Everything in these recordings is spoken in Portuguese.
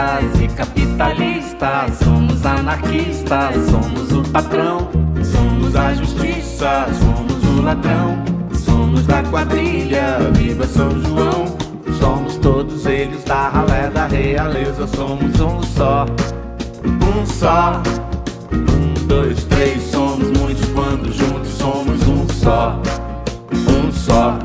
comunistas e capitalistas. Somos anarquistas, somos o patrão. Somos a justiça, somos o ladrão. Somos da quadrilha, viva São João. Somos todos eles da ralé da realeza. Somos um só, um só. Um, dois, três, somos muitos quando juntos somos um só, um só.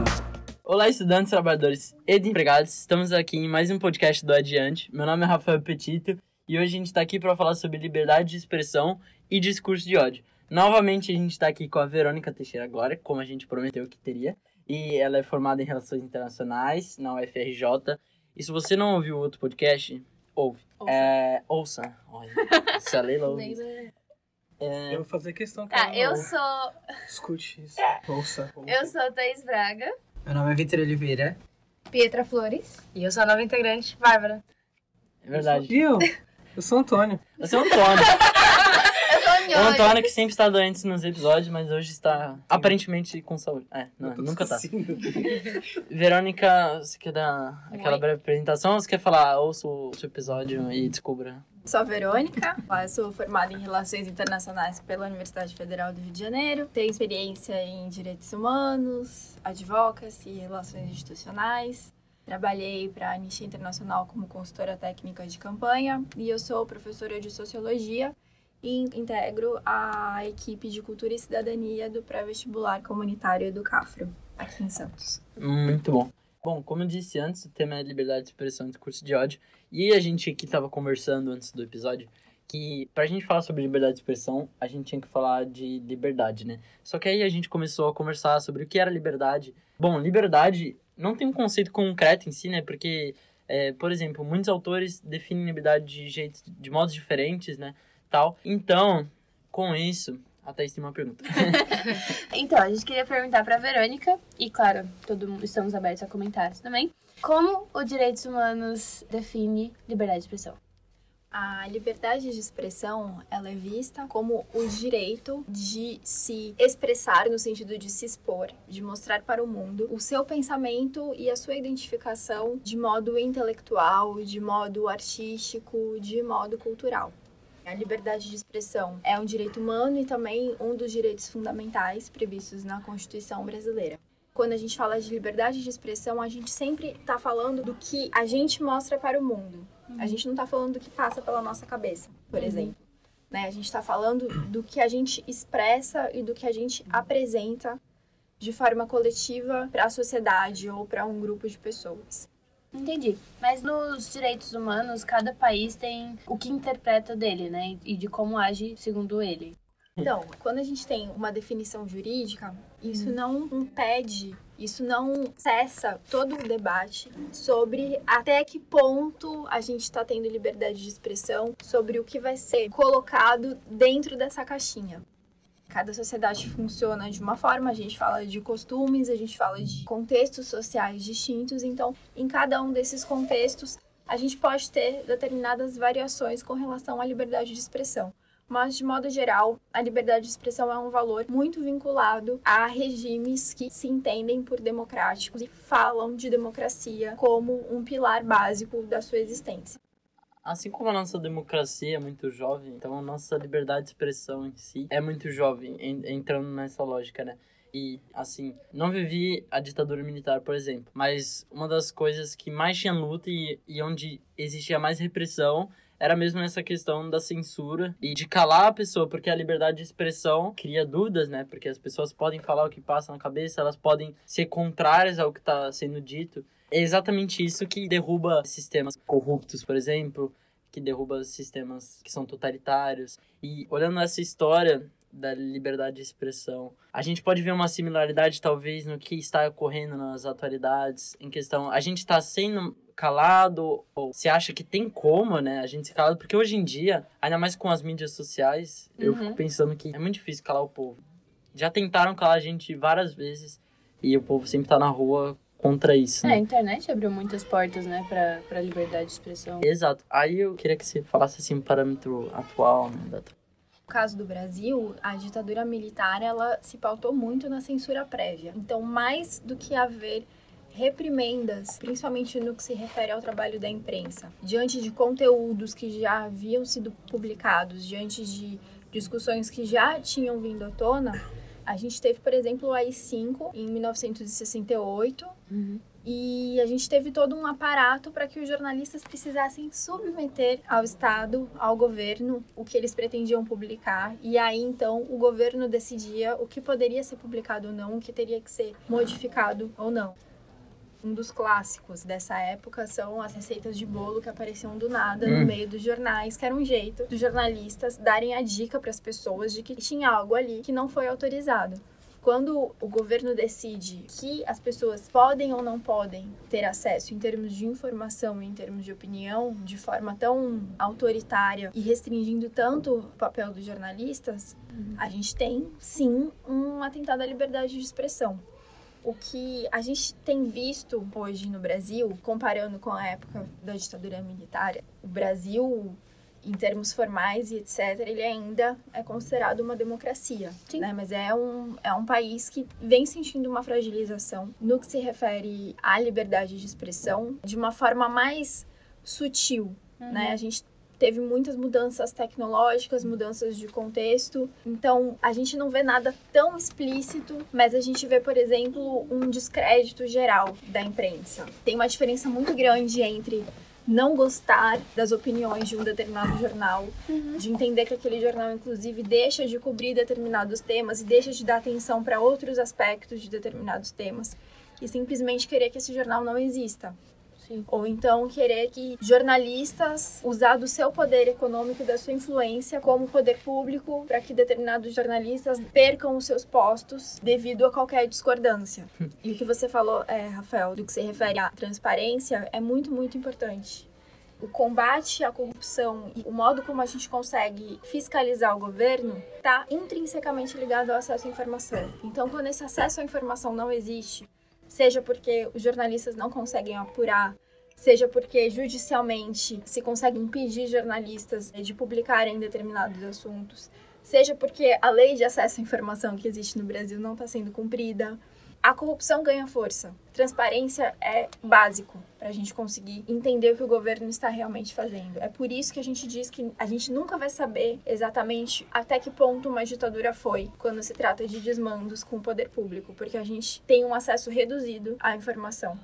Olá, estudantes, trabalhadores e empregados. Estamos aqui em mais um podcast do Adiante. Meu nome é Rafael Petito e hoje a gente está aqui para falar sobre liberdade de expressão e discurso de ódio. Novamente a gente está aqui com a Verônica Teixeira agora, como a gente prometeu que teria. E ela é formada em Relações Internacionais na UFRJ. E se você não ouviu o outro podcast, ouve. Ouça. É, ouça. Olha, se a Leila ouve. Leila- É, Eu vou fazer questão que Tá, eu sou. escute isso. Ouça. Eu sou Thaís Braga. Meu nome é Vitor Oliveira. Pietra Flores. E eu sou a nova integrante, Bárbara. é verdade. E eu? Eu sou Antônio. Você é o Antônio. Eu sou O. Antônio que sempre está doente nos episódios, mas hoje está aparentemente com saúde. É, não, nunca tá. Verônica, você quer dar aquela Oi. breve apresentação ou você quer falar, ouça o seu episódio e descubra? Sou a Verônica, eu sou formada em Relações Internacionais pela Universidade Federal do Rio de Janeiro. Tenho experiência em Direitos Humanos, Advocacy e Relações Institucionais. Trabalhei para a Anistia Internacional como consultora técnica de campanha e eu sou professora de Sociologia e integro a equipe de Cultura e Cidadania do pré-vestibular comunitário do CAFRO, aqui em Santos. Muito bom. Bom, como eu disse antes, o tema é liberdade de expressão e discurso de ódio. E a gente aqui estava conversando antes do episódio que pra gente falar sobre liberdade de expressão, a gente tinha que falar de liberdade, né? Só que aí a gente começou a conversar sobre o que era liberdade. Bom, liberdade não tem um conceito concreto em si, né? Porque, é, por exemplo, muitos autores definem liberdade de jeitos, de modos diferentes, né? Tal. Então, com isso, a Thaís tem uma pergunta. Então, a gente queria perguntar pra Verônica, e claro, todo mundo, estamos abertos a comentários também. Como o direitos humanos define liberdade de expressão? A liberdade de expressão, ela é vista como o direito de se expressar no sentido de se expor, de mostrar para o mundo o seu pensamento e a sua identificação de modo intelectual, de modo artístico, de modo cultural. A liberdade de expressão é um direito humano e também um dos direitos fundamentais previstos na Constituição brasileira. Quando a gente fala de liberdade de expressão, a gente sempre está falando do que a gente mostra para o mundo. A gente não está falando do que passa pela nossa cabeça, por exemplo. Né? A gente está falando do que a gente expressa e do que a gente apresenta de forma coletiva para a sociedade ou para um grupo de pessoas. Entendi. Mas nos direitos humanos, cada país tem o que interpreta dele, né? E de como age segundo ele. Então, quando a gente tem uma definição jurídica, isso não impede, isso não cessa todo o debate sobre até que ponto a gente está tendo liberdade de expressão, sobre o que vai ser colocado dentro dessa caixinha. Cada sociedade funciona de uma forma, a gente fala de costumes, a gente fala de contextos sociais distintos, então, em cada um desses contextos, a gente pode ter determinadas variações com relação à liberdade de expressão. Mas, de modo geral, a liberdade de expressão é um valor muito vinculado a regimes que se entendem por democráticos e falam de democracia como um pilar básico da sua existência. Assim como a nossa democracia é muito jovem, então a nossa liberdade de expressão em si é muito jovem, en- entrando nessa lógica, né? E, assim, não vivi a ditadura militar, por exemplo, mas uma das coisas que mais tinha luta e, e onde existia mais repressão era mesmo essa questão da censura e de calar a pessoa, porque a liberdade de expressão cria dúvidas, né? Porque as pessoas podem falar o que passa na cabeça, elas podem ser contrárias ao que está sendo dito. É exatamente isso que derruba sistemas corruptos, por exemplo, que derruba sistemas que são totalitários. E olhando essa história da liberdade de expressão, a gente pode ver uma similaridade talvez no que está ocorrendo nas atualidades, em questão, a gente está sendo calado ou se acha que tem como, né, a gente ser calado, porque hoje em dia, ainda mais com as mídias sociais, eu Uhum. fico pensando que é muito difícil calar o povo. Já tentaram calar a gente várias vezes e o povo sempre tá na rua contra isso. É, né? a internet abriu muitas portas, né, pra, pra liberdade de expressão. Exato. Aí eu queria que você falasse assim um parâmetro atual, né, da No caso do Brasil, a ditadura militar ela se pautou muito na censura prévia. Então, mais do que haver reprimendas, principalmente no que se refere ao trabalho da imprensa, diante de conteúdos que já haviam sido publicados, diante de discussões que já tinham vindo à tona, a gente teve, por exemplo, o AI-5 em 1968. Uhum. E a gente teve todo um aparato para que os jornalistas precisassem submeter ao Estado, ao governo, o que eles pretendiam publicar. E aí, então, o governo decidia o que poderia ser publicado ou não, o que teria que ser modificado ou não. Um dos clássicos dessa época são as receitas de bolo que apareciam do nada no Hum. meio dos jornais, que era um jeito dos jornalistas darem a dica para as pessoas de que tinha algo ali que não foi autorizado quando o governo decide que as pessoas podem ou não podem ter acesso em termos de informação e em termos de opinião de forma tão autoritária e restringindo tanto o papel dos jornalistas, a gente tem sim um atentado à liberdade de expressão. O que a gente tem visto hoje no Brasil, comparando com a época da ditadura militar, o Brasil em termos formais e etc., ele ainda é considerado uma democracia, Sim. né? Mas é um, é um país que vem sentindo uma fragilização no que se refere à liberdade de expressão de uma forma mais sutil, né? A gente teve muitas mudanças tecnológicas, mudanças de contexto. Então, a gente não vê nada tão explícito, mas a gente vê, por exemplo, um descrédito geral da imprensa. Tem uma diferença muito grande entre não gostar das opiniões de um determinado jornal, de entender que aquele jornal, inclusive, deixa de cobrir determinados temas e deixa de dar atenção para outros aspectos de determinados temas, e simplesmente querer que esse jornal não exista. Sim. Ou então querer que jornalistas usar do seu poder econômico e da sua influência como poder público para que determinados jornalistas percam os seus postos devido a qualquer discordância. e o que você falou, é, Rafael, do que se refere à transparência, é muito, muito importante. O combate à corrupção e o modo como a gente consegue fiscalizar o governo está intrinsecamente ligado ao acesso à informação. Então, quando esse acesso à informação não existe, seja porque os jornalistas não conseguem apurar, seja porque judicialmente se consegue impedir jornalistas de publicarem determinados assuntos, seja porque a lei de acesso à informação que existe no Brasil não está sendo cumprida, a corrupção ganha força. Transparência é básico para a gente conseguir entender o que o governo está realmente fazendo. É por isso que a gente diz que a gente nunca vai saber exatamente até que ponto uma ditadura foi quando se trata de desmandos com o poder público, porque a gente tem um acesso reduzido à informação.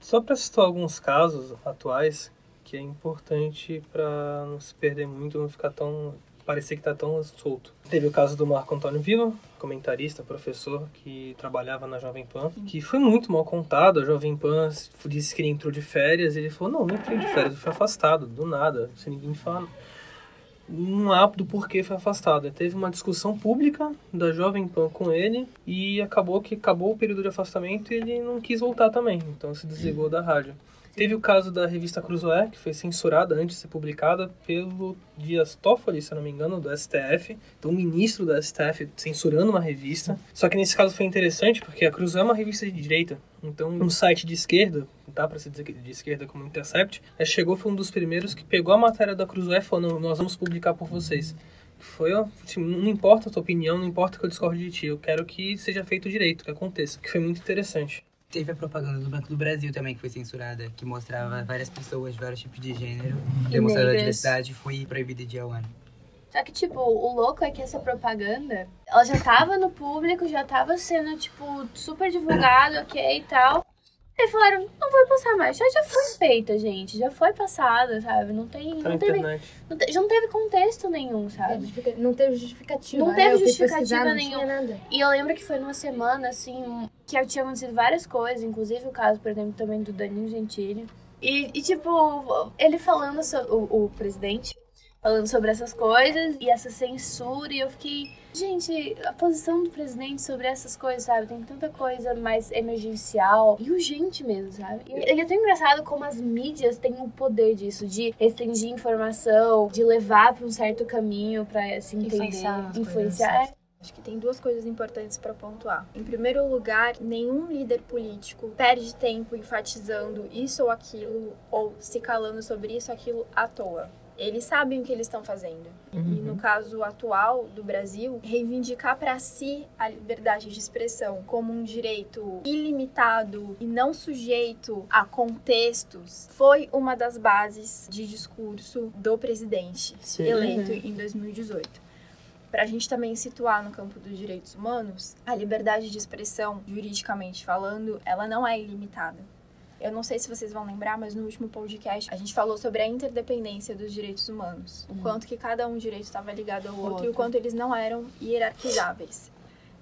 Só para citar alguns casos atuais que é importante para não se perder muito, não ficar tão parecer que tá tão solto. Teve o caso do Marco Antônio Vila, comentarista, professor que trabalhava na Jovem Pan, que foi muito mal contado. A Jovem Pan disse que ele entrou de férias, ele falou: "Não, não entrei de férias, eu fui afastado do nada, sem ninguém falar". Não há do porquê foi afastado. Teve uma discussão pública da Jovem Pan com ele e acabou que acabou o período de afastamento e ele não quis voltar também, então se desligou da rádio. Teve o caso da revista Cruzoé, que foi censurada antes de ser publicada pelo Dias Toffoli, se eu não me engano, do STF. Então, o ministro do STF censurando uma revista. Só que nesse caso foi interessante, porque a Cruzoé é uma revista de direita. Então, um site de esquerda, dá pra se dizer de esquerda como Intercept, é, chegou, foi um dos primeiros que pegou a matéria da Cruzoé e falou, "Não, nós vamos publicar por vocês. Foi, assim, não importa a tua opinião, não importa que eu discorde de ti, eu quero que seja feito direito, que aconteça. Que foi muito interessante. Teve a propaganda do Banco do Brasil também, que foi censurada, que mostrava várias pessoas de vários tipos de gênero, demonstrando a diversidade, foi proibida de ao ano. Só que, tipo, o louco é que essa propaganda, ela já tava no público, já tava sendo, tipo, super divulgado, ok e tal. Aí falaram, não vai passar mais. Já, já foi feita, gente. Já foi passada, sabe? Não tem. Tá Não teve, não, te- já não teve contexto nenhum, sabe? Justifica- Não teve justificativa. Não né? teve justificativa nenhuma. E eu lembro que foi numa semana, assim, que tinha acontecido várias coisas, inclusive o caso, por exemplo, também do Danilo Gentili. E, e, tipo, ele falando sobre. O, o presidente falando sobre essas coisas e essa censura, e eu fiquei. Gente, a posição do presidente sobre essas coisas, sabe? Tem tanta coisa mais emergencial e urgente mesmo, sabe? E, e é tão engraçado como as mídias têm o poder disso, de restringir informação, de levar pra um certo caminho pra se entender, Influenciar influenciar. É, Acho que tem duas coisas importantes para pontuar. Em primeiro lugar, nenhum líder político perde tempo enfatizando isso ou aquilo ou se calando sobre isso ou aquilo à toa. Eles sabem o que eles estão fazendo. E Uhum. no caso atual do Brasil, reivindicar para si a liberdade de expressão como um direito ilimitado e não sujeito a contextos foi uma das bases de discurso do presidente Sim. eleito em 2018. Para a gente também situar no campo dos direitos humanos, a liberdade de expressão, juridicamente falando, ela não é ilimitada. Eu não sei se vocês vão lembrar, mas no último podcast a gente falou sobre a interdependência dos direitos humanos. O quanto que cada um direito estava ligado ao outro, e o Outro. quanto eles não eram hierarquizáveis.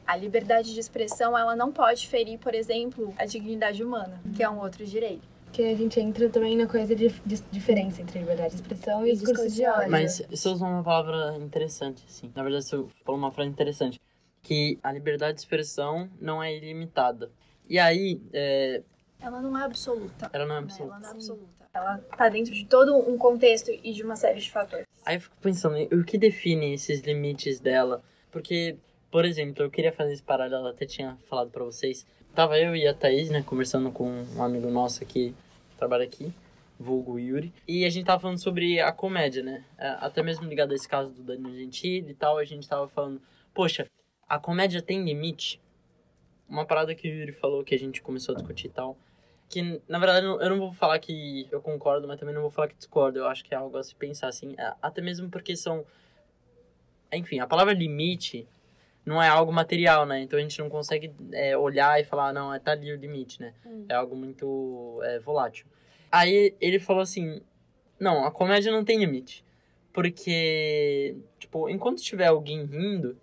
A liberdade de expressão, ela não pode ferir, por exemplo, a dignidade humana, que é um outro direito. Que a gente entra também na coisa de, de diferença entre liberdade de expressão e, E discurso de ódio. Mas você usou uma palavra interessante, assim. Na verdade, você falou uma frase interessante. Que a liberdade de expressão não é ilimitada. E aí, é, Ela não é absoluta. ela não é né? absoluta. Ela não é absoluta. Ela tá dentro de todo um contexto e de uma série de fatores. Aí eu fico pensando, o que define esses limites dela? Porque, por exemplo, eu queria fazer esse paralelo, até tinha falado pra vocês. Tava eu e a Thaís, né, conversando com um amigo nosso aqui, que trabalha aqui, vulgo Yuri. E a gente tava falando sobre a comédia, né? É, Até mesmo ligado a esse caso do Danilo Gentili e tal, a gente tava falando, poxa, a comédia tem limite? Uma parada que o Yuri falou, que a gente começou a discutir e tal, que, na verdade, eu não- vou falar que eu concordo, mas também não vou falar que discordo. Eu acho que é algo a se pensar, assim. Até mesmo porque são... Enfim, a palavra limite não é algo material, né? Então a gente não consegue é, olhar e falar, não, é tá ali o limite, né? É algo muito é, volátil. Aí ele falou assim, não, a comédia não tem limite. Porque, tipo, enquanto tiver alguém rindo,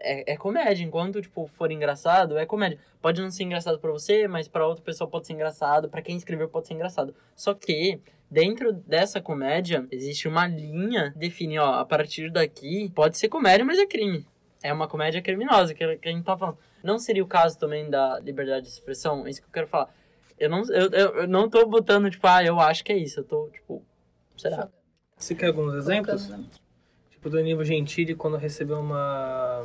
é, é comédia. Enquanto, tipo, for engraçado, é comédia. Pode não ser engraçado pra você, mas pra outra pessoa pode ser engraçado. Pra quem escreveu pode ser engraçado. Só que, dentro dessa comédia, existe uma linha que define, ó, a partir daqui, pode ser comédia, mas é crime. É uma comédia criminosa, que, que a gente tá falando. Não seria o caso também da liberdade de expressão? É isso que eu quero falar. Eu não, eu, eu, eu não tô botando, tipo, ah, eu acho que é isso. Eu tô, tipo, será? Você quer alguns exemplos? Tipo, Danilo Gentili, quando recebeu uma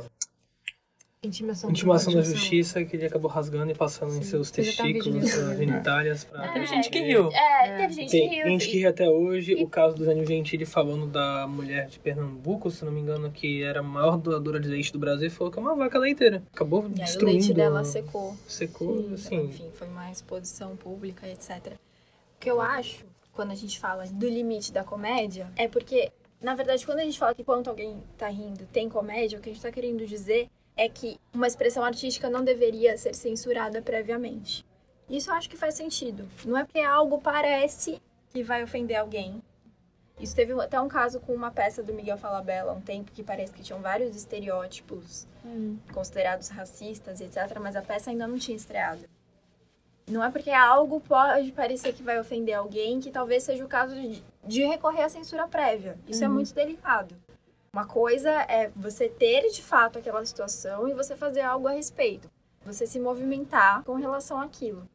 Intimação, intimação da justiça que ele acabou rasgando e passando em seus Teve até um vídeo testículos, disso. suas genitálias. Pra... Teve gente que riu. É, teve gente Tem que riu. gente que ri até hoje. O caso do Danilo Gentili falando da mulher de Pernambuco, se não me engano, que era a maior doadora de leite do Brasil, falou que é uma vaca leiteira. Acabou E aí o destruindo. leite dela secou. Secou, assim. Enfim, foi uma exposição pública, etc. O que eu acho, quando a gente fala do limite da comédia, é porque, na verdade, quando a gente fala que quando alguém tá rindo tem comédia, o que a gente tá querendo dizer é que uma expressão artística não deveria ser censurada previamente. Isso eu acho que faz sentido. Não é porque algo parece que vai ofender alguém. Isso teve até um caso com uma peça do Miguel Falabella, há um tempo que parece que tinham vários estereótipos considerados racistas, etc., mas a peça ainda não tinha estreado. Não é porque algo pode parecer que vai ofender alguém que talvez seja o caso de, de recorrer à censura prévia. Isso é muito delicado. Uma coisa é você ter de fato aquela situação e você fazer algo a respeito. Você se movimentar com relação àquilo.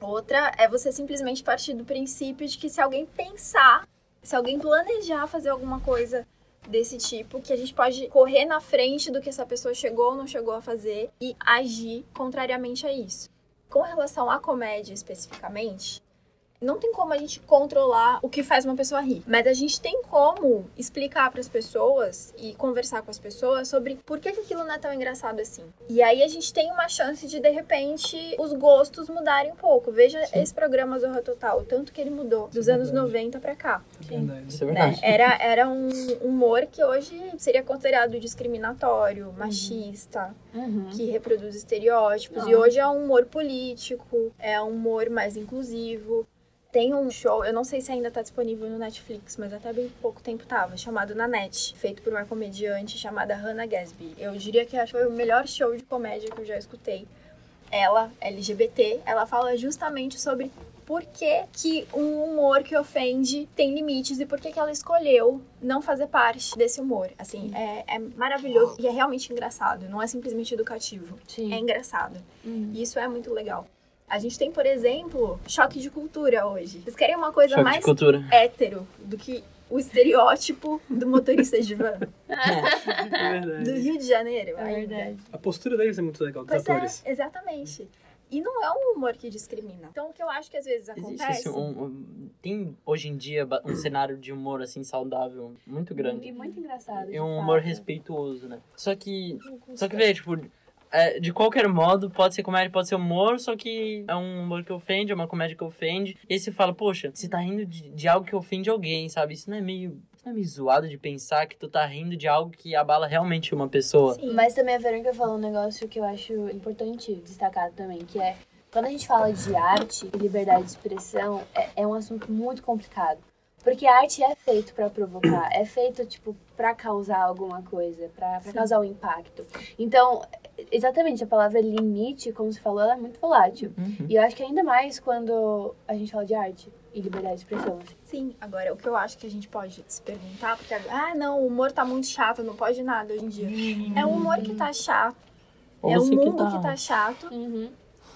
Outra é você simplesmente partir do princípio de que se alguém pensar, se alguém planejar fazer alguma coisa desse tipo, que a gente pode correr na frente do que essa pessoa chegou ou não chegou a fazer e agir contrariamente a isso. Com relação à comédia especificamente, não tem como a gente controlar o que faz uma pessoa rir, mas a gente tem como explicar para as pessoas e conversar com as pessoas sobre por que, que aquilo não é tão engraçado assim. E aí a gente tem uma chance de de repente os gostos mudarem um pouco. Veja esse programa Zorra Total, o tanto que ele mudou dos anos 90 para cá. Verdade. Isso é Né? verdade. Era, era um humor que hoje seria considerado discriminatório, machista, Uhum. que reproduz estereótipos. E hoje é um humor político, é um humor mais inclusivo. Tem um show, eu não sei se ainda tá disponível no Netflix, mas até bem pouco tempo tava, chamado Nanette, feito por uma comediante chamada Hannah Gadsby. Eu diria que foi o melhor show de comédia que eu já escutei. Ela, LGBT, ela fala justamente sobre por que, que um humor que ofende tem limites e por que, que ela escolheu não fazer parte desse humor. Assim, é, é maravilhoso e é realmente engraçado, não é simplesmente educativo. Sim. É engraçado. Uhum. E isso é muito legal. A gente tem, por exemplo, choque de cultura hoje. Vocês querem uma coisa Choque mais de cultura. hétero do que o estereótipo do motorista de van É do verdade. Rio de Janeiro? É verdade. A postura deles é muito legal, dos Pois atores. é, exatamente. E não é um humor que discrimina. Então, o que eu acho que às vezes Existe acontece... esse, um, um- tem hoje em dia um cenário de humor assim saudável muito grande. E muito engraçado. E um humor fato. respeituoso, né? Só que. Só que, velho, tipo. É, de qualquer modo, pode ser comédia, pode ser humor, só que é um humor que ofende, é uma comédia que ofende. E aí você fala, poxa, você tá rindo de, de algo que ofende alguém, sabe? Isso não é meio. Isso não é meio zoado de pensar que tu tá rindo de algo que abala realmente uma pessoa. Sim. Mas também a Verônica falou um negócio que eu acho importante destacar também, que é quando a gente fala de arte e liberdade de expressão, é, é um assunto muito complicado. Porque a arte é feito pra provocar, é feito, tipo, pra causar alguma coisa, pra causar um impacto. Então, exatamente, a palavra limite, como você falou, ela é muito volátil. Uhum. E eu acho que ainda mais quando a gente fala de arte e liberdade de expressão. assim. Sim, agora o que eu acho que a gente pode se perguntar, porque ah, não, o humor tá muito chato, não pode nada hoje em dia. É o humor que tá chato, Ou é o mundo que tá chato,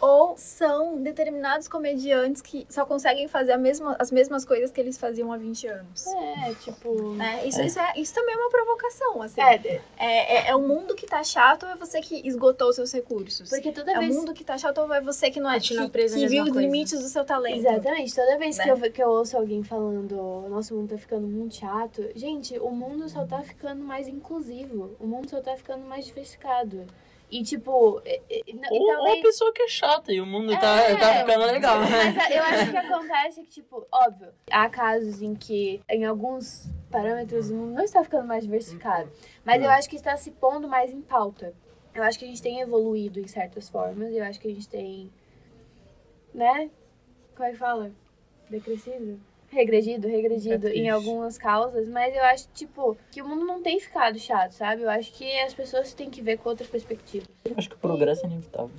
ou são determinados comediantes que só conseguem fazer mesma, as mesmas coisas que eles faziam há 20 anos. É, tipo. Né? Isso, Isso, é, isso também é uma provocação, assim. É, É, é, é o mundo que tá chato ou é você que esgotou os seus recursos? porque toda É o vez. mundo que tá chato ou é você que não é que, na que viu os limites do seu talento? Exatamente. Toda vez Né? que, eu, que eu ouço alguém falando, nosso mundo tá ficando muito chato, gente, o mundo só tá ficando mais inclusivo. O mundo só tá ficando mais diversificado. E, tipo, Ou, ou a pessoa que é chata e o mundo tá, É. tá ficando legal, né? Mas eu acho que acontece que, tipo, óbvio, há casos em que, em alguns parâmetros, o mundo não está ficando mais diversificado. Mas eu acho que está se pondo mais em pauta. Eu acho que a gente tem evoluído em certas formas. Eu acho que a gente tem. Né? Como é que fala? Decrescido? Regredido, regredido É em algumas causas, mas eu acho, tipo, que o mundo não tem ficado chato, sabe? Eu acho que as pessoas têm que ver com outras perspectivas. Eu acho que o progresso é inevitável.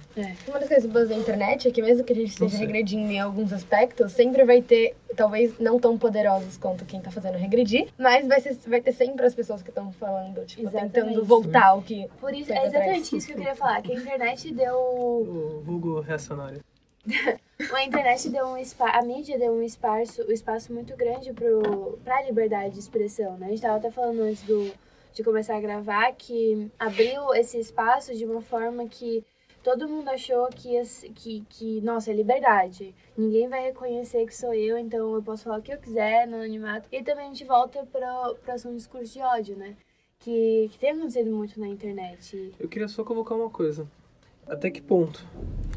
Uma das coisas boas da internet é que mesmo que a gente esteja regredindo em alguns aspectos, sempre vai ter, talvez não tão poderosos quanto quem tá fazendo regredir, mas vai, ser, vai ter sempre as pessoas que estão falando, tipo, Exatamente. tentando voltar ao que... Por isso, é exatamente isso que eu queria falar, que a internet deu O vulgo reacionário. A internet deu um espaço, a mídia deu um espaço, um espaço muito grande pro, pra liberdade de expressão, né? A gente tava até falando antes do, de começar a gravar que abriu esse espaço de uma forma que todo mundo achou que, que, que nossa, é liberdade. Ninguém vai reconhecer que sou eu, então eu posso falar o que eu quiser no anonimato. E também a gente volta pro, pro assunto discurso de ódio, né? Que, que tem acontecido muito na internet. Eu queria só colocar uma coisa. Até que ponto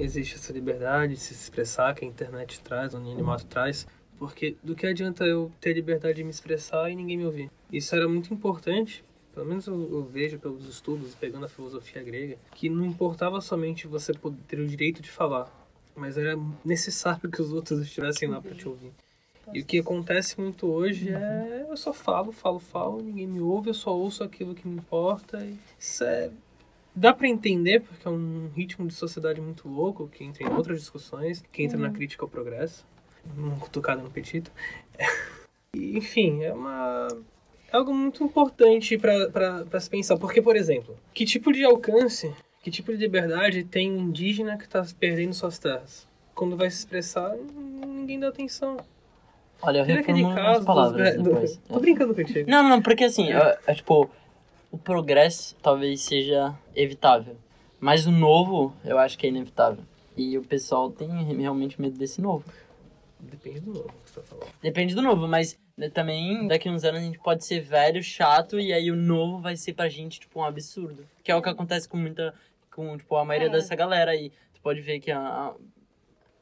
existe essa liberdade de se expressar que a internet traz, o anonimato traz? Porque do que adianta eu ter liberdade de me expressar e ninguém me ouvir? Isso era muito importante, pelo menos eu, eu vejo pelos estudos, pegando a filosofia grega, que não importava somente você poder ter o direito de falar, mas era necessário que os outros estivessem lá para te ouvir. E o que acontece muito hoje é eu só falo, falo, falo, ninguém me ouve, eu só ouço aquilo que me importa. Isso é Dá pra entender, porque é um ritmo de sociedade muito louco, que entra em outras discussões, que entra na crítica ao progresso, uma cutucada no petito. Enfim, é uma... É algo muito importante pra se pensar. Porque, por exemplo, que tipo de alcance, que tipo de liberdade tem um indígena que tá perdendo suas terras? Quando vai se expressar, ninguém dá atenção. Olha, eu reformulo as palavras dos... depois. Tô brincando contigo. Não, não, porque assim, é, é tipo, o progresso talvez seja evitável. Mas o novo, eu acho que é inevitável. E o pessoal tem realmente medo desse novo. Depende do novo que você tá falando. Depende do novo, mas né, também daqui uns anos a gente pode ser velho, chato, e aí o novo vai ser pra gente, tipo, um absurdo. Que é o que acontece com muita. com, tipo, a maioria É. dessa galera aí. Tu pode ver que a, a-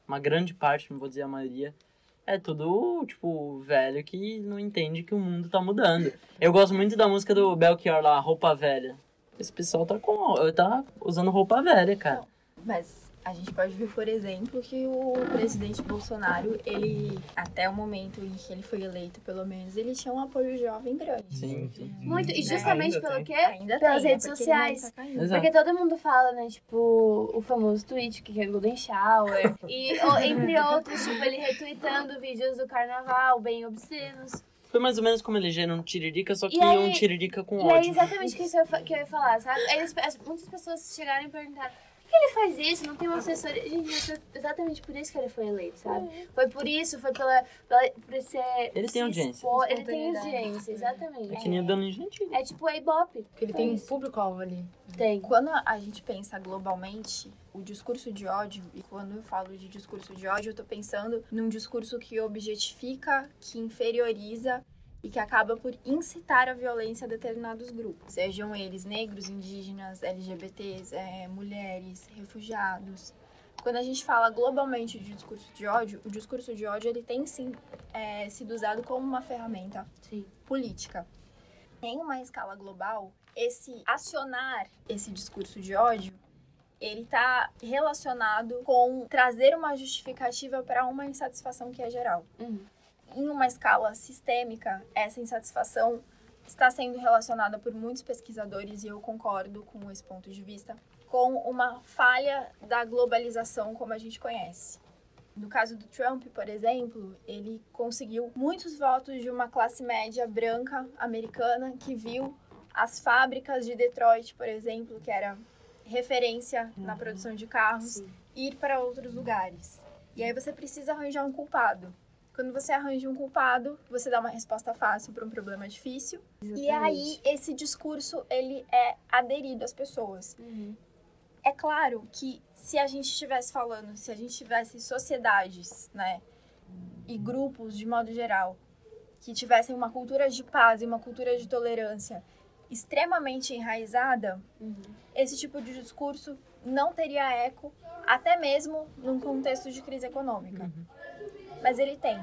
uma grande parte, não vou dizer a maioria, é tudo, tipo, velho que não entende que o mundo tá mudando. Eu gosto muito da música do Belchior lá, Roupa Velha. Esse pessoal tá com. tá usando roupa velha, cara. Mas a gente pode ver, por exemplo, que o presidente Bolsonaro, ele, até o momento em que ele foi eleito, pelo menos, ele tinha um apoio jovem grande. Sim, sim. Muito, e Né? justamente Ainda pelo tem. quê? Ainda Pelas tem, redes né? Porque ele não sociais. tá. Porque todo mundo fala, né, tipo, o famoso tweet, que é Golden Shower. e, ou, entre outros, tipo, ele retweetando vídeos do carnaval, bem obscenos. Foi mais ou menos como elegeram um Tiririca, só que E aí- um Tiririca com E aí, ódio. exatamente o que, eu fa- que eu ia falar, sabe? Aí as- as- muitas pessoas chegaram e perguntaram, que ele faz isso? Não tem uma assessoria. Gente, foi exatamente por isso que ele foi eleito, sabe? Foi por isso, foi pela, pela por ele ser. Ele tem audiência. expor, Ele tem audiência, exatamente. É que nem o Danilo Gentili. É tipo a Ibope. Porque ele tem um público-alvo ali. Tem. Quando a gente pensa globalmente, o discurso de ódio, e quando eu falo de discurso de ódio, eu tô pensando num discurso que objetifica, que inferioriza e que acaba por incitar a violência a determinados grupos, sejam eles negros, indígenas, LGBTs, é, mulheres, refugiados. Quando a gente fala globalmente de discurso de ódio, o discurso de ódio ele tem sim é, sido usado como uma ferramenta Sim. política. Em uma escala global, esse acionar esse discurso de ódio, ele está relacionado com trazer uma justificativa para uma insatisfação que é geral. Uhum. Em uma escala sistêmica, essa insatisfação está sendo relacionada por muitos pesquisadores, e eu concordo com esse ponto de vista, com uma falha da globalização como a gente conhece. No caso do Trump, por exemplo, ele conseguiu muitos votos de uma classe média branca americana que viu as fábricas de Detroit, por exemplo, que era referência na produção de carros, Sim. ir para outros lugares. E aí você precisa arranjar um culpado. Quando você arranja um culpado, você dá uma resposta fácil para um problema difícil. E aí esse discurso ele é aderido às pessoas. Uhum. É claro que se a gente estivesse falando, se a gente tivesse sociedades, né, e grupos de modo geral, que tivessem uma cultura de paz e uma cultura de tolerância extremamente enraizada, Uhum. esse tipo de discurso não teria eco, até mesmo num contexto de crise econômica. Mas ele tem.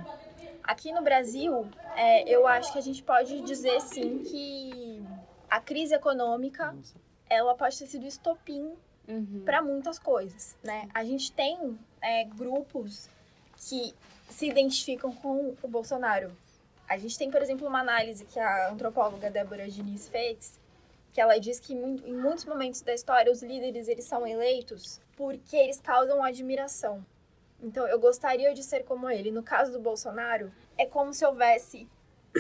Aqui no Brasil, é, eu acho que a gente pode dizer sim que a crise econômica ela pode ter sido estopim Uhum. para muitas coisas, né? A gente tem é, grupos que se identificam com o Bolsonaro. A gente tem, por exemplo, uma análise que a antropóloga Débora Diniz fez, que ela diz que em muitos momentos da história os líderes eles são eleitos porque eles causam admiração. Então, eu gostaria de ser como ele. No caso do Bolsonaro, é como se houvesse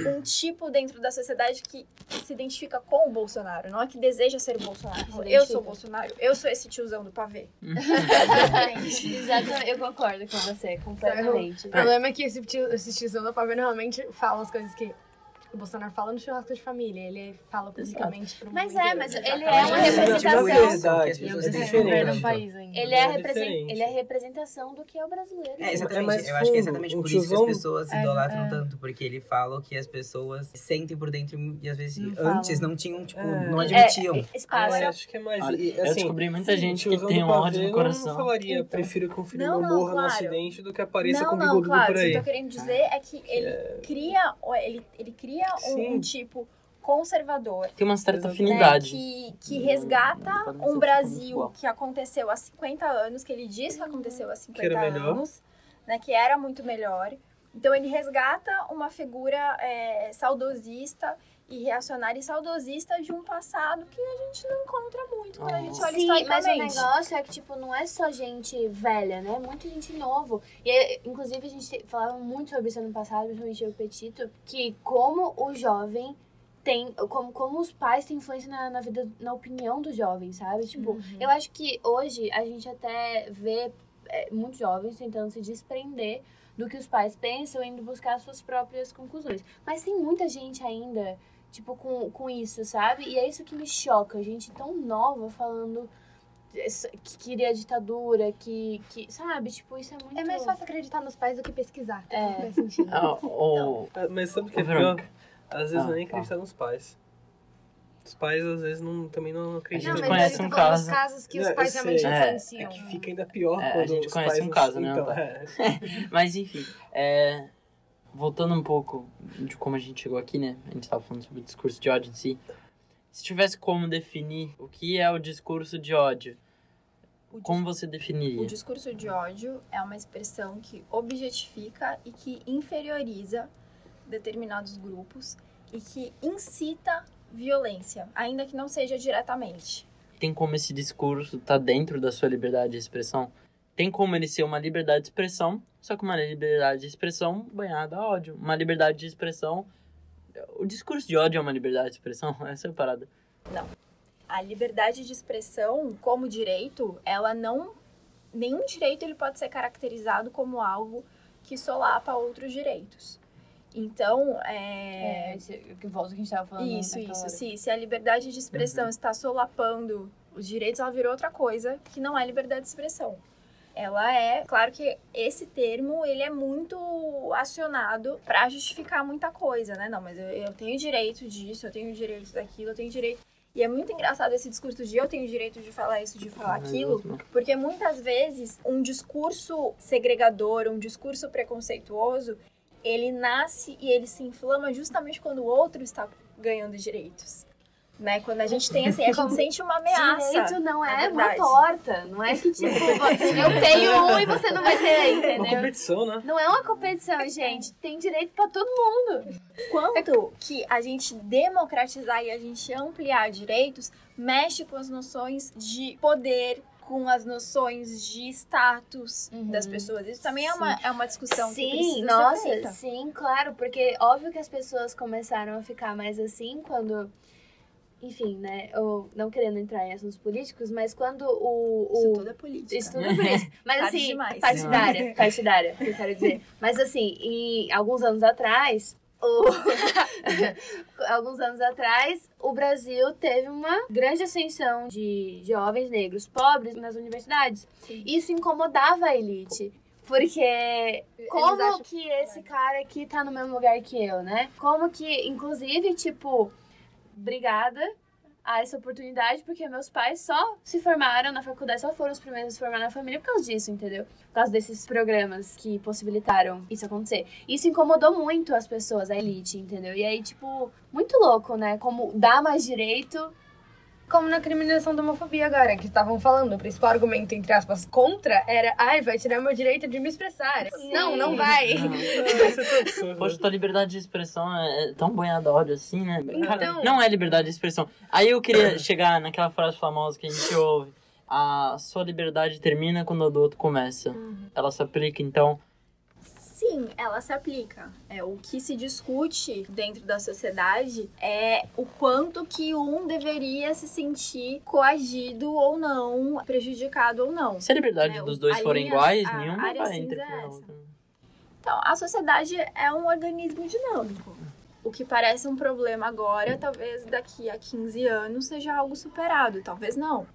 um tipo dentro da sociedade que se identifica com o Bolsonaro, não é que deseja ser o Bolsonaro. Se Eu sou o Bolsonaro, eu sou esse tiozão do pavê. Exatamente. Eu concordo com você, completamente. O problema é que esse, tio, esse tiozão da pavê normalmente fala as coisas que o Bolsonaro fala no churrasco de família. Ele fala publicamente pro mundo Mas é, inteiro. mas ele Exatamente. é uma representação. é. Ele é, É represen- ele é a representação do que é o brasileiro. É, exatamente. É mais eu acho que é exatamente por isso que as pessoas É, idolatram é. tanto. Porque ele fala o que as pessoas sentem por dentro e às vezes Não antes falam. não tinham, tipo, É. não É, admitiam. espaço. É, acho que é mais. Olha, e, eu assim, descobri muita gente que tem um ódio no eu coração. Não falaria, Então. prefiro que filho Não, não, morra no claro. acidente do que apareça não, com bigodudo por O que eu aí. tô querendo dizer é que ele cria, ele, ele cria um, um tipo conservador. Tem uma certa Exato. né, afinidade. que, que resgata ser um Brasil que aconteceu há 50 anos, que ele diz que aconteceu há 50 era melhor. anos, né, que era muito melhor. Então ele resgata uma figura é, saudosista e reacionária e saudosista de um passado que a gente não encontra muito quando a gente olha Sim, mas o historicamente. negócio é que, tipo, não é só gente velha, né? Muita gente novo. E, é, inclusive, a gente falava muito sobre isso ano passado, principalmente eu o Petito, que como o jovem tem... Como, como os pais têm influência na, na vida, na opinião do jovem, sabe? Tipo, Uhum. eu acho que hoje a gente até vê é, muitos jovens tentando se desprender do que os pais pensam, indo buscar suas próprias conclusões. Mas tem muita gente ainda, tipo, com, com isso, sabe? E é isso que me choca, gente tão nova falando que queria ditadura, que, que. Sabe? Tipo, isso é muito. É mais fácil acreditar nos pais do que pesquisar. tá? É. Não faz sentido. Ah, Ah, Mas sabe o que é pior? Às vezes Ah, não nem acreditar nos pais. Os pais, às vezes, não, também não A acreditam. gente não, mas conhece um caso- casos que os pais realmente É, É influenciam. que fica ainda pior É, a quando gente os conhece pais um não- caso, né, então, é. Mas enfim, é, voltando um pouco de como a gente chegou aqui, né? A gente tava falando sobre o discurso de ódio em si. Se tivesse como definir o que é o discurso de ódio, O como você definiria? O discurso de ódio é uma expressão que objetifica e que inferioriza determinados grupos e que incita violência, ainda que não seja diretamente. Tem como esse discurso tá dentro da sua liberdade de expressão? Tem como ele ser uma liberdade de expressão, só que uma liberdade de expressão banhada a ódio. Uma liberdade de expressão. O discurso de ódio é uma liberdade de expressão? Essa é a parada. a liberdade de expressão como direito, ela não nenhum direito ele pode ser caracterizado como algo que solapa outros direitos. Então, é, É, esse, que volta que a gente tava falando. isso, naquela isso. hora. Se, se a liberdade de expressão está solapando os direitos, ela virou outra coisa que não é liberdade de expressão. Ela é, claro que esse termo ele é muito acionado para justificar muita coisa, né? Não, mas eu, eu tenho direito disso, eu tenho direito daquilo, eu tenho direito. E é muito engraçado esse discurso de eu tenho direito de falar isso, de falar aquilo, porque muitas vezes um discurso segregador, um discurso preconceituoso, ele nasce e ele se inflama justamente quando o outro está ganhando direitos. Né? Quando a gente tem assim, a gente Como sente uma ameaça. Direito não na é uma torta. Não é que, tipo, eu tenho um e você não vai ter, Uma entendeu? competição, né? Não é uma competição, gente. Tem direito pra todo mundo. Quanto que a gente democratizar e a gente ampliar direitos mexe com as noções de poder, com as noções de status Uhum. das pessoas. Isso também é uma, é uma discussão que Sim, precisa nossa, ser feita. sim, claro, porque óbvio que as pessoas começaram a ficar mais assim quando, enfim, né, eu não querendo entrar em assuntos políticos, mas quando o... Isso o tudo é política. isso tudo é político. Mas assim, demais. partidária, partidária, que eu quero dizer. Mas assim, em alguns anos atrás. alguns anos atrás, o Brasil teve uma grande ascensão de jovens negros pobres nas universidades. Sim. Isso incomodava a elite. Porque como que esse cara aqui tá no mesmo lugar que eu, né? Como que, inclusive, tipo, obrigada a essa oportunidade, porque meus pais só se formaram na faculdade, só foram os primeiros a se formar na família por causa disso, entendeu? Por causa desses programas que possibilitaram isso acontecer. Isso incomodou muito as pessoas, a elite, entendeu? E aí, tipo, muito louco, né? Como dá mais direito. Como na criminalização da homofobia agora, que estavam falando, o principal argumento, entre aspas, contra era, ai, vai tirar meu direito de me expressar. Não, não vai. Não. Poxa, tua liberdade de expressão é é tão banhada a óleo assim, né? Cara, Então- não é liberdade de expressão. Aí eu queria chegar naquela frase famosa que a gente ouve. A sua liberdade termina quando a do outro começa. Ela se aplica, então... Sim, ela se aplica. É, o que se discute dentro da sociedade é o quanto que um deveria se sentir coagido ou não, prejudicado ou não. Se a liberdade É, dos dois a forem iguais, a nenhuma área vai interferir é. Então, a sociedade é um organismo dinâmico. O que parece um problema agora, talvez daqui a 15 anos seja algo superado, talvez não.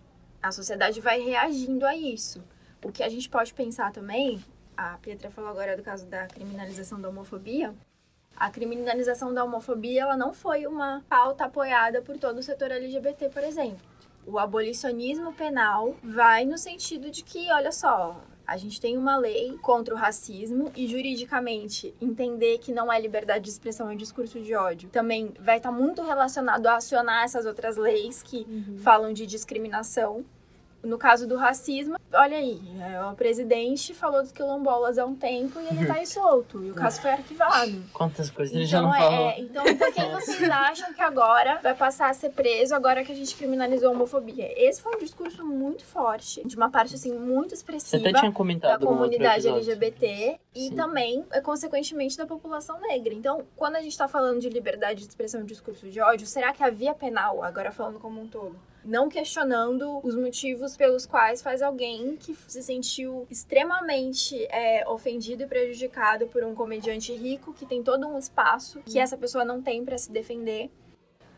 A sociedade vai reagindo a isso. O que a gente pode pensar também, a Pietra falou agora do caso da criminalização da homofobia. A criminalização da homofobia, ela não foi uma pauta apoiada por todo o setor LGBT, por exemplo. O abolicionismo penal vai no sentido de que, olha só, a gente tem uma lei contra o racismo e juridicamente entender que não é liberdade de expressão, é discurso de ódio. Também vai estar muito relacionado a acionar essas outras leis que falam de discriminação. No caso do racismo, olha aí, é, o presidente falou dos quilombolas há um tempo e ele tá aí solto. E o caso foi arquivado. Quantas coisas ele já Então, não é, falou. então, por quem vocês acham que agora vai passar a ser preso agora que a gente criminalizou a homofobia? Esse foi um discurso muito forte, de uma parte, assim, muito expressiva da comunidade. LGBT e Sim. também, é, consequentemente, da população negra. Então, quando a gente está falando de liberdade de expressão e discurso de ódio, será que a via penal, agora falando como um todo, não questionando os motivos pelos quais faz alguém que se sentiu extremamente é, ofendido e prejudicado por um comediante rico que tem todo um espaço que essa pessoa não tem para se defender,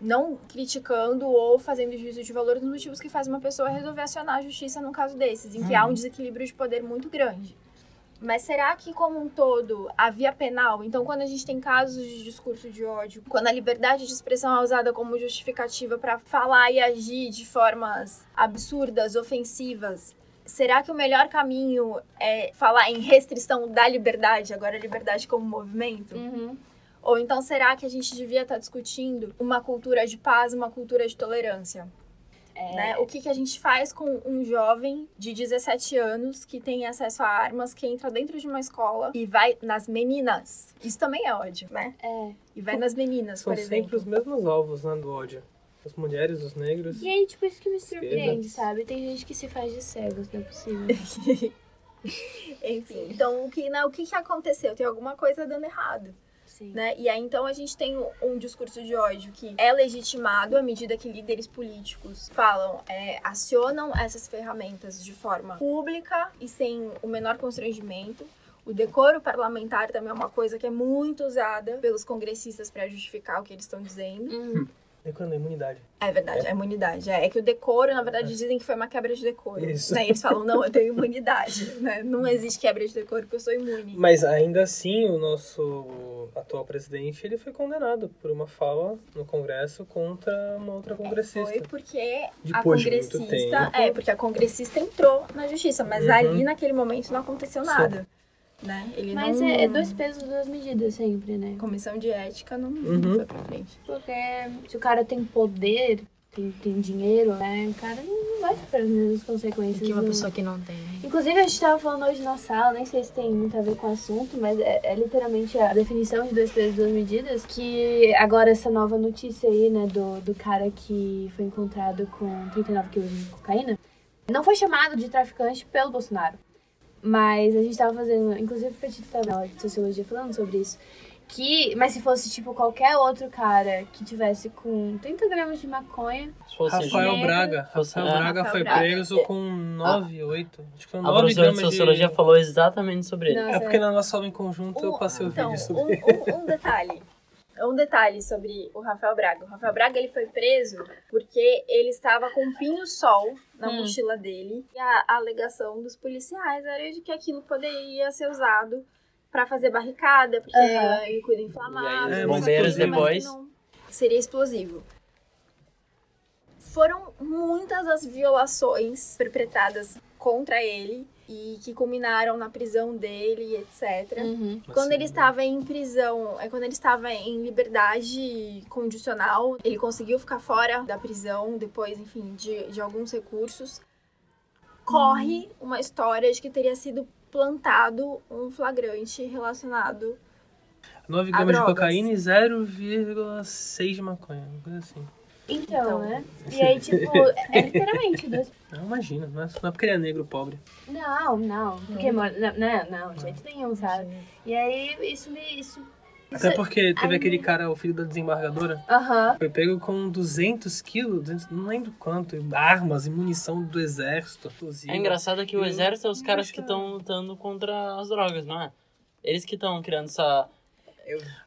não criticando ou fazendo juízo de valor dos motivos que faz uma pessoa resolver acionar a justiça num caso desses, em que há um desequilíbrio de poder muito grande. Mas será que, como um todo, a via penal, então, quando a gente tem casos de discurso de ódio, quando a liberdade de expressão é usada como justificativa para falar e agir de formas absurdas, ofensivas, será que o melhor caminho é falar em restrição da liberdade, agora a liberdade como movimento? Uhum. Ou então será que a gente devia estar discutindo uma cultura de paz, uma cultura de tolerância? Né? O que, que a gente faz com um jovem de 17 anos que tem acesso a armas, que entra dentro de uma escola e vai nas meninas? Isso também é ódio, né? É. E vai nas meninas, São por sempre exemplo. os mesmos alvos, né, do ódio. As mulheres, os negros. E aí, tipo, isso que me surpreende, Esquerda. sabe? Tem gente que se faz de cegos, não é possível. Enfim, então o que, né, o que, que aconteceu? Tem alguma coisa dando errado. Sim. né? E aí então a gente tem um, discurso de ódio que é legitimado à medida que líderes políticos falam, é, acionam essas ferramentas de forma pública e sem o menor constrangimento. O decoro parlamentar também é uma coisa que é muito usada pelos congressistas para justificar o que eles estão dizendo. Uhum. Decoro a imunidade. É verdade, é imunidade. É, é que o decoro, na verdade, dizem que foi uma quebra de decoro. Isso. Né? Eles falam, não, eu tenho imunidade. Né? Não existe quebra de decoro porque eu sou imune. Mas ainda assim, o nosso atual presidente, ele foi condenado por uma fala no Congresso contra uma outra congressista. Foi porque Depois a congressista. É, porque a congressista entrou na justiça, mas Uhum. ali naquele momento não aconteceu nada. Né? Ele Mas não... é, é dois pesos, duas medidas sempre, né? Comissão de ética não, Uhum. não foi pra frente. Porque se o cara tem poder, tem, tem dinheiro, né? O cara não vai sofrer as mesmas consequências. Que uma do- pessoa que não tem. né? Inclusive, a gente tava falando hoje na sala, nem sei se tem muito a ver com o assunto, mas é, é literalmente a definição de dois pesos, duas medidas, que agora essa nova notícia aí, né, do, do cara que foi encontrado com 39 quilos de cocaína, não foi chamado de traficante pelo Bolsonaro. Mas a gente tava fazendo, inclusive o Petit tava de sociologia falando sobre isso. Que, mas se fosse, tipo, qualquer outro cara que tivesse com 30 gramas de maconha, Se fosse Rafael Dinheiro. Braga. Rafael é. Braga Rafael foi Braga. preso com 9, 8. Acho que foi A 9 professora de gramas sociologia de... falou exatamente sobre ele. Não, É porque na nossa aula em conjunto eu Um- passei o então, vídeo sobre um, um, um detalhe. Um detalhe sobre o Rafael Braga. O Rafael Braga ele foi preso porque ele estava com um pinho-sol na Hum. mochila dele. E a, a alegação dos policiais era de que aquilo poderia ser usado para fazer barricada, porque Aham. é líquido E inflamável. É, bombeiros depois. não seria explosivo. Foram muitas as violações perpetradas contra ele e que culminaram na prisão dele, etc. Uhum. Quando ele Assim, estava em prisão, é quando ele estava em liberdade condicional, ele conseguiu ficar fora da prisão depois, enfim, de, de alguns recursos. Corre uma história de que teria sido plantado um flagrante relacionado 9 a gramas de cocaína e 0,6 de maconha. Uma coisa assim. Então, Então. né? E aí, tipo, é literalmente dois Não, imagina. Não é, não é porque ele é negro pobre. Não, não. Porque, mano, não, não, não, de jeito nenhum, sabe? E aí, isso me. Isso. isso Até porque teve Ai, aquele cara, o filho da desembargadora, Aham. foi pego com 200 quilos, 200, não lembro quanto, armas e munição do exército. explosiva. É engraçado que o exército é os caras que estão lutando contra as drogas, não é? Eles que estão criando essa.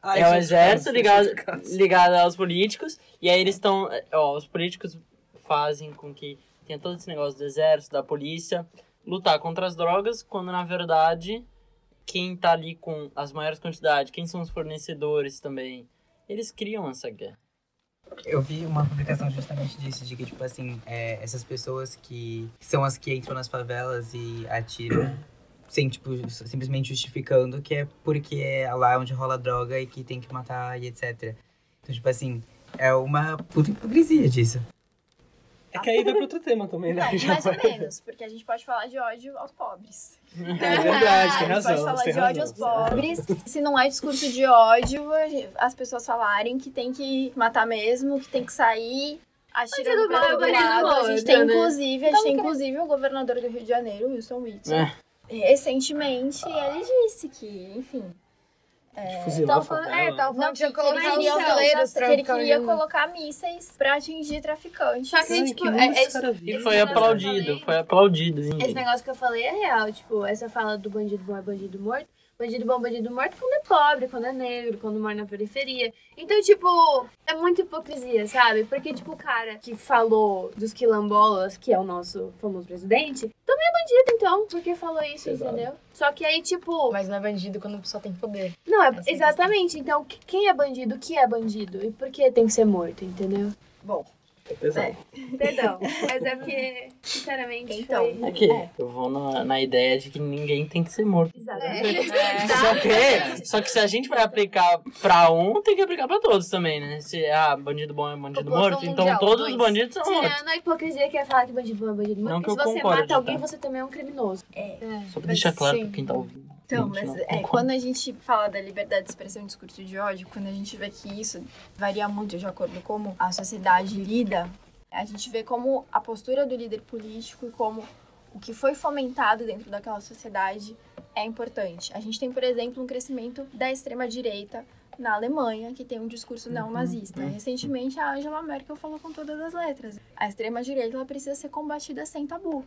Ah, é o exército ligado, ligado aos políticos, e aí eles estão. Ó, os políticos fazem com que tenha todo esse negócio do exército, da polícia, lutar contra as drogas, quando na verdade quem tá ali com as maiores quantidades, quem são os fornecedores também, eles criam essa guerra. Eu vi uma publicação justamente disso, de que, tipo assim, é, essas pessoas que são as que entram nas favelas e atiram, sem, tipo, simplesmente justificando que é porque é lá onde rola droga e que tem que matar e etc. Então, tipo assim, é uma puta hipocrisia disso. É que aí vai pra outro tema também, né? Não, mais ou menos, porque a gente pode falar de ódio aos pobres. É verdade, tem a gente razão. pode falar de ódio aos razão. pobres. Se não é discurso de ódio, as pessoas falarem que tem que matar mesmo, que tem que sair atirando todo bandido lado. A gente tem, né? inclusive, a gente tem, inclusive, o governador do Rio de Janeiro, Wilson Witzel. É. Recentemente, ele disse que, enfim, Fuzilar a Tava falando, é, tava falando que os brasileiros que ele queria colocar mísseis pra atingir traficantes. Só que, Ai, tipo, que é, esse E foi que aplaudido, falei- foi aplaudido, assim. esse negócio que eu falei é real. Tipo, essa fala do bandido bom é bandido morto. Bandido bom, bandido morto quando é pobre, quando é negro, quando mora na periferia. Então, tipo, é muita hipocrisia, sabe? Porque, tipo, o cara que falou dos quilombolas, que é o nosso famoso presidente, também é bandido, então, porque falou isso, Exato. entendeu? Só que aí, tipo, Mas não é bandido quando pessoa tem poder. não, é Essa é a exatamente. Então, que- quem é bandido, o que é bandido? E por que tem que ser morto, entendeu? Bom, É pesado. Perdão, mas é porque, sinceramente, Então, foi... É que eu vou na, na ideia de que ninguém tem que ser morto. Exatamente. Só que, só que se a gente vai aplicar pra um, tem que aplicar pra todos também, né? Se ah, bandido bom é bandido morto, então mundial, todos dois. os bandidos são mortos. Tirando a hipocrisia que é falar que bandido bom é bandido morto, Não que se eu você concorde, mata alguém, tá? você também é um criminoso. Só pra deixar claro sim. pra quem tá ouvindo. Então, mas é, quando a gente fala da liberdade de expressão e discurso de ódio, quando a gente vê que isso varia muito de acordo com como a sociedade lida, a gente vê como a postura do líder político e como o que foi fomentado dentro daquela sociedade é importante. A gente tem, por exemplo, um crescimento da extrema-direita na Alemanha que tem um discurso neonazista. uhum. Recentemente, a Angela Merkel falou com todas as letras. A extrema-direita precisa ser combatida sem tabu.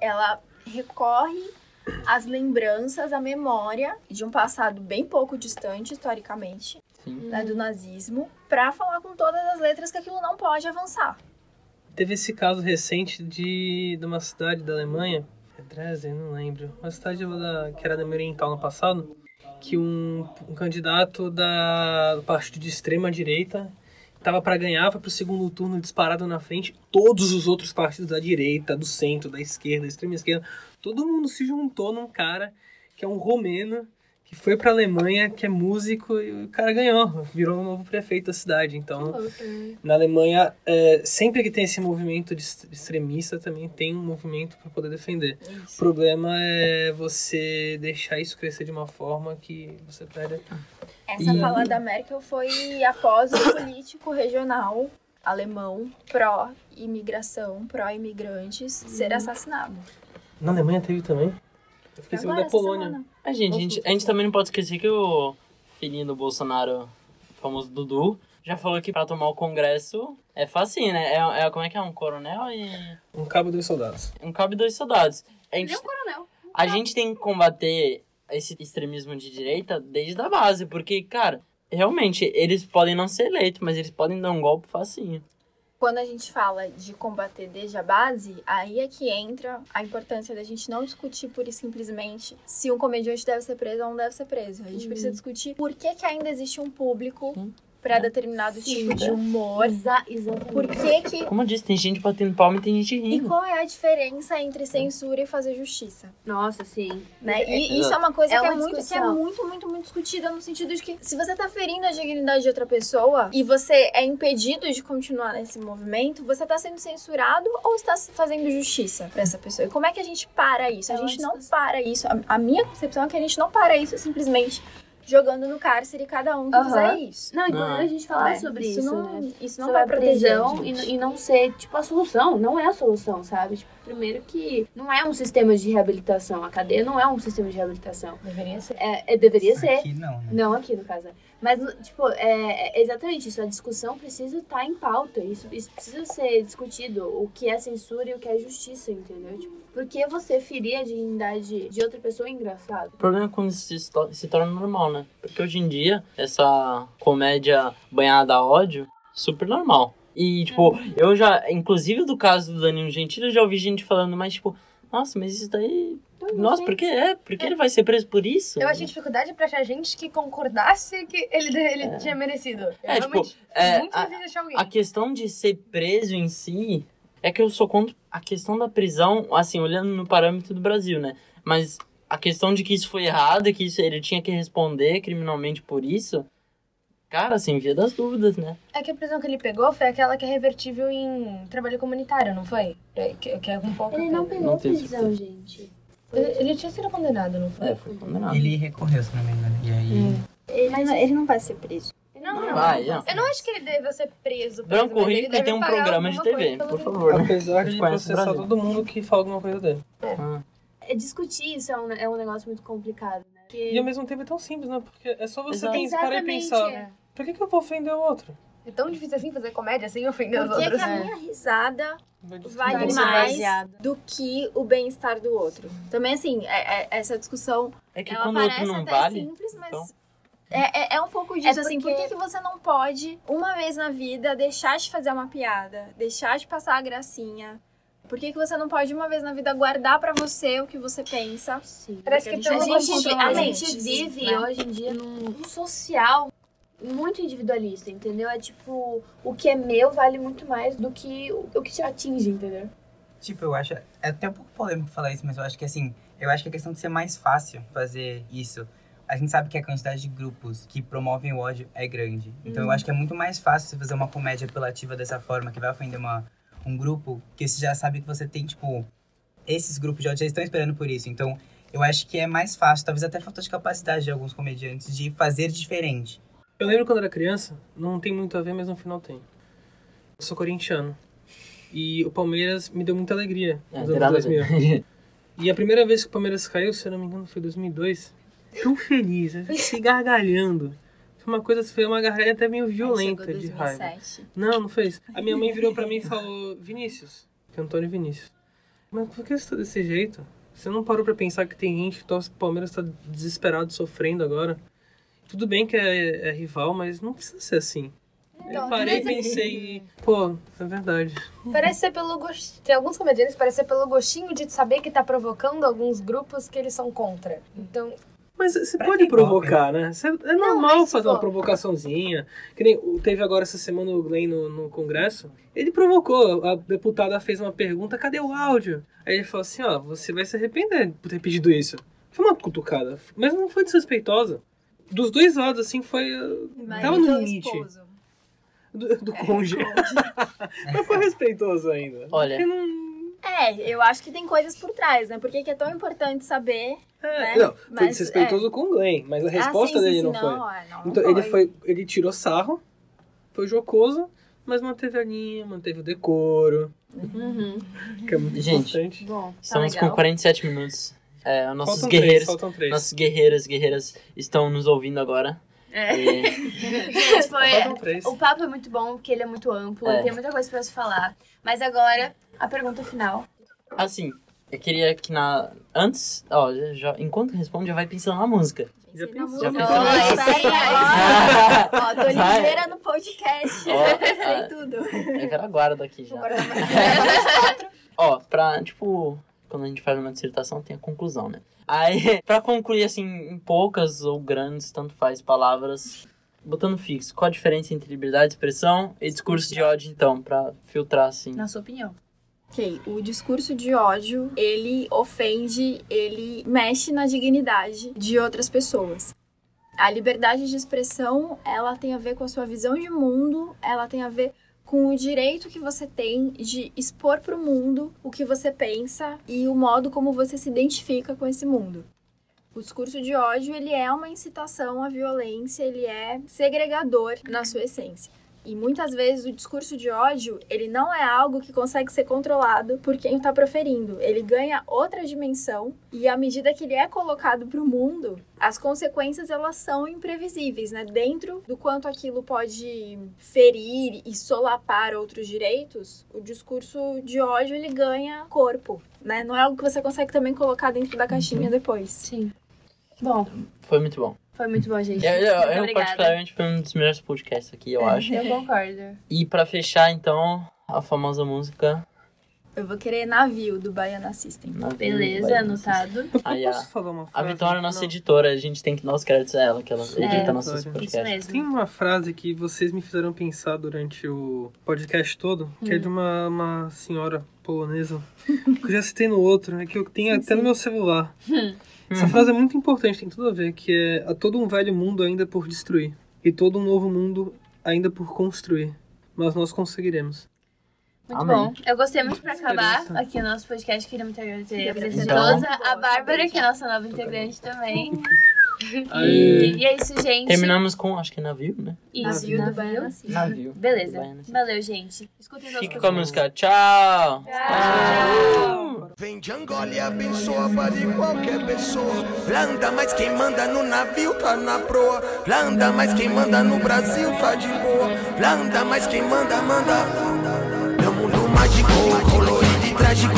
Ela recorre às lembranças, à memória de um passado bem pouco distante, historicamente, Sim. né, do nazismo, pra falar com todas as letras que aquilo não pode avançar. Teve esse caso recente de, de uma cidade da Alemanha, é Dresden, não lembro, uma cidade da, que era da Oriental no passado, que um, um candidato da, do partido de extrema direita estava para ganhar, foi pro segundo turno disparado na frente, todos os outros partidos da direita, do centro, da esquerda, da extrema esquerda, todo mundo se juntou num cara que é um romeno, que foi pra Alemanha, que é músico, e o cara ganhou, virou o novo prefeito da cidade, então... Na Alemanha, é, sempre que tem esse movimento de extremista, também tem um movimento para poder defender. O problema é você deixar isso crescer de uma forma que você perde. Essa E- fala da Merkel foi após o político regional alemão pró-imigração, pró-imigrantes, ser assassinado. Na Alemanha teve também. Eu fiquei sabendo Agora, da Polônia. semana. A gente, a gente, a gente também não pode esquecer que o filhinho do Bolsonaro, o famoso Dudu, já falou que pra tomar o Congresso é facinho, né? É, é, como é que é? Um coronel e Um cabo dos soldados. um cabo e dois soldados. A gente, Ele é um coronel. a gente tem que combater esse extremismo de direita desde a base, porque, cara, realmente, eles podem não ser eleitos, mas eles podem dar um golpe facinho. Quando a gente fala de combater desde a base, aí é que entra a importância da gente não discutir pura e simplesmente se um comediante deve ser preso ou não deve ser preso. A gente precisa discutir por que, que ainda existe um público Sim. Para determinado Sim. tipo de humor. Exa exatamente. Por que que... Como eu disse, tem gente batendo palma e tem gente E rindo. qual é a diferença entre censura e fazer justiça? Nossa, sim. Né? É, E isso é uma coisa é que, é uma muito, que é muito, muito, muito discutida no sentido de que se você tá ferindo a dignidade de outra pessoa e você é impedido de continuar nesse movimento, você tá sendo censurado ou está fazendo justiça pra essa pessoa? E como é que a gente para isso? A É gente não para isso. A, a minha concepção é que a gente não para isso simplesmente jogando no cárcere cada um que Aham. fizer isso. Não, inclusive Não. a gente falar né? sobre isso, não, né? Isso não sobre vai a proteger a prisão gente. e, e não ser, tipo, a solução. Não é a solução, sabe? Tipo, primeiro que não é um sistema de reabilitação. A cadeia não é um sistema de reabilitação. Deveria ser. É, é- deveria Isso ser. Aqui não, né? Não aqui, no caso. Mas, tipo, é, é exatamente isso. A discussão precisa estar em pauta. Isso, isso precisa ser discutido. O que é censura e o que é justiça, entendeu? Tipo, por que você ferir a dignidade de outra pessoa é engraçado? O problema é quando isso se torna normal, né? Porque hoje em dia, essa comédia banhada a ódio, super normal. E, tipo, eu já, inclusive do caso do Danilo Gentili, eu já ouvi gente falando, mas, tipo, nossa, mas isso daí. Nossa, por que é? Por que ele vai ser preso por isso? Eu achei dificuldade pra achar gente que concordasse que ele, ele tinha merecido. Eu É, tipo, é, muito a- achar alguém. A questão de ser preso em si é que eu sou contra a questão da prisão, assim, olhando no parâmetro do Brasil, né? Mas a questão de que isso foi errado, que isso, ele tinha que responder criminalmente por isso, cara, assim, via das dúvidas, né? É que a prisão que ele pegou foi aquela que é revertível em trabalho comunitário, não foi? É, que, que é um pouco. Ele não pegou Não prisão, gente. Ele, ele tinha sido condenado, não foi? É, foi condenado. Ele recorreu, se não me engano. E aí. Ele, não, ele não vai ser preso. Não, Não vai, não. Eu não acho que ele deve ser preso. preso Branco mas Rico e tem um programa de TV, por favor, né? Apesar de processar todo mundo que fala alguma coisa dele. Ah. É, discutir isso é um, é um negócio muito complicado, Porque- E ao mesmo tempo é tão simples, né? Porque é só você pensar, parar e Exatamente, pensar. é. Por que, que eu vou ofender o outro? É tão difícil assim fazer comédia sem ofender os Por que, outros. que a minha risada Vai vale ser mais do que o bem-estar do outro? Também, assim, é- é- essa discussão É que ela quando o outro parece não até vale, simples, mas então. é, é, é um pouco disso, É assim, por porque- que, que você não pode, uma vez na vida, deixar de fazer uma piada, deixar de passar a gracinha? Por que, que você não pode, uma vez na vida, guardar pra você o que você pensa? Sim. Parece que a A pelo não gente, a a gente gente, vive né? hoje em dia num num social muito individualista, entendeu? É tipo, o que é meu vale muito mais do que o, o que te atinge, entendeu? Tipo, eu acho. É até um pouco polêmico falar isso, mas eu acho que assim. Eu acho que a questão de ser mais fácil fazer isso. A gente sabe que a quantidade de grupos que promovem o ódio é grande. Então eu acho que é muito mais fácil você fazer uma comédia apelativa dessa forma, que vai ofender uma, um grupo, que você já sabe que você tem, tipo. Esses grupos de já estão esperando por isso. Então eu acho que é mais fácil, talvez até falta de capacidade de alguns comediantes, de fazer diferente. Eu lembro quando era criança, não tem muito a ver, mas no final tem. Eu sou corintiano. E o Palmeiras me deu muita alegria É, nos tem anos nada a 2000. ver. E a primeira vez que o Palmeiras caiu, se eu não me engano, foi em 2002. Tão feliz, fiquei gargalhando. Foi uma coisa, foi uma gargalhada até meio violenta de raiva. 2007. Não, não foi isso. A minha mãe virou pra mim e falou, Vinícius, que é Antônio Vinícius. Mas por que você tá desse jeito? Você não parou pra pensar que tem gente que torce pro Palmeiras tá desesperado, sofrendo agora? Tudo bem que é, é rival, mas não precisa ser assim. Então, eu parei e mas- pensei, pô, é verdade. Parece ser pelo gostinho. Tem alguns comediantes que parece ser pelo gostinho de saber que tá provocando alguns grupos que eles são contra. Então, Mas você Pra pode provocar, né? Você- é normal fazer uma provocaçãozinha. Que nem teve agora essa semana o Glenn no, no Congresso. Ele provocou. A deputada fez uma pergunta, cadê o áudio? Aí ele falou assim, ó, você vai se arrepender por ter pedido isso. Foi uma cutucada, mas não foi desrespeitosa. Dos dois lados, assim, foi... Mas Tava no do limite. esposo. Do, do cônjuge. mas foi respeitoso ainda. Olha. Porque não... É, eu acho que tem coisas por trás, né? Por que que é tão importante saber. É, Né? Não, foi Mas, desrespeitoso com o Glenn, mas a resposta ah, sim, dele sim, não sim, foi. Não, é, não, não Então ele foi. foi, ele tirou sarro, foi jocoso, mas manteve a linha, manteve o decoro, Uhum. que é muito Gente, importante. Bom, tá Estamos legal. com 47 minutos. É, nossos Faltam guerreiros, três, nossos guerreiros, guerreiras estão nos ouvindo agora. É. E, Gente, foi... O papo é muito bom, porque ele é muito amplo, É. tem muita coisa pra se falar. Mas agora, a pergunta final. assim, eu queria que na. Antes, ó, já, enquanto responde, já vai pensando na música. Já na pensou. música. Já pensou? Espera aí. Ó, tô ligeira no podcast. Ó, Sei ah, tudo. É velha guarda aqui já. Agora Ó, pra, tipo, quando a gente faz uma dissertação, tem a conclusão, né? Aí, pra concluir, assim, em poucas ou grandes, tanto faz, palavras, botando fixo, qual a diferença entre liberdade de expressão e discurso de ódio, então, pra filtrar, assim? Na sua opinião. Ok, o discurso de ódio, ele ofende, ele mexe na dignidade de outras pessoas. A liberdade de expressão, ela tem a ver com a sua visão de mundo, ela tem a ver com o direito que você tem de expor para o mundo o que você pensa e o modo como você se identifica com esse mundo. O discurso de ódio, ele é uma incitação à violência, ele é segregador na sua essência. E muitas vezes o discurso de ódio, ele não é algo que consegue ser controlado por quem está proferindo. Ele ganha outra dimensão e à medida que ele é colocado para o mundo, as consequências elas são imprevisíveis, né? Dentro do quanto aquilo pode ferir e solapar outros direitos, o discurso de ódio ele ganha corpo, né? Não é algo que você consegue também colocar dentro da caixinha depois. Sim. Bom, Foi muito bom. Foi muito bom, gente. Eu, eu, Muito eu particularmente, foi um dos melhores podcasts aqui, eu acho. Eu concordo. E pra fechar, então, a famosa música... Eu vou querer navio do Baiana System. Navio, Beleza, anotado. Aí, a- posso falar uma A frase? Vitória é nossa Não. editora, a gente tem que dar os créditos a ela, que ela edita nossos podcasts. Isso mesmo. Tem uma frase que vocês me fizeram pensar durante o podcast todo, que é de uma, uma senhora polonesa, que eu já citei no outro, é que eu tenho até no meu celular. Essa frase é muito importante, tem tudo a ver, que é há todo um velho mundo ainda por destruir, e todo um novo mundo ainda por construir, mas nós conseguiremos. Muito Amém. bom. Eu gostei muito pra acabar aqui o nosso podcast. Queria muito agradecer a presença de todos. A Bárbara, que é a nossa nova integrante também. E, e é isso, gente. Terminamos com, acho que é navio, né? Isso, Navio do navio. Baiana. Navio. Beleza. Valeu, gente. Escutem Fique com a música. Tchau! Tchau. Vem de Angola e abençoa para qualquer pessoa. Blanda, mas quem manda no navio tá na proa. Blanda, mas quem manda no Brasil tá de boa. Blanda, mas quem manda, manda. Meu mundo mágico, colorido e trágico.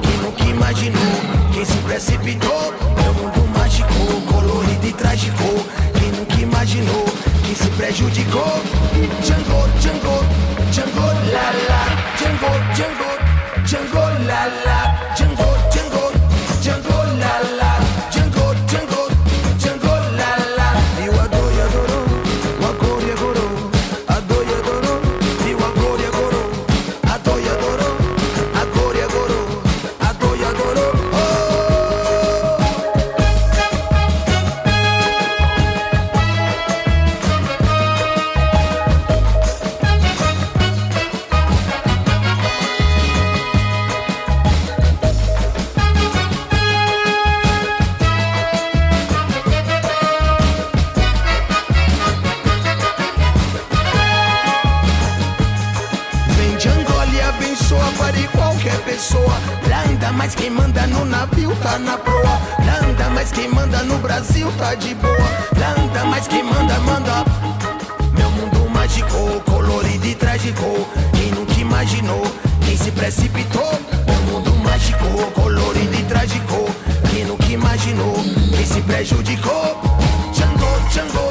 Quem nunca imaginou, quem se precipitou. Meu mundo mágico, colorido e trágico. Quem nunca imaginou, quem se prejudicou. Django, Django, Django, la la. Django, Django, mas quem manda no navio tá na proa. Landa, mas quem manda no Brasil tá de boa. Landa, mas quem manda, manda. Meu mundo mágico, colorido e trágico. Quem nunca imaginou, quem se precipitou. Meu mundo mágico, colorido e trágico. Quem nunca imaginou, quem se prejudicou. Xangô, Xangô.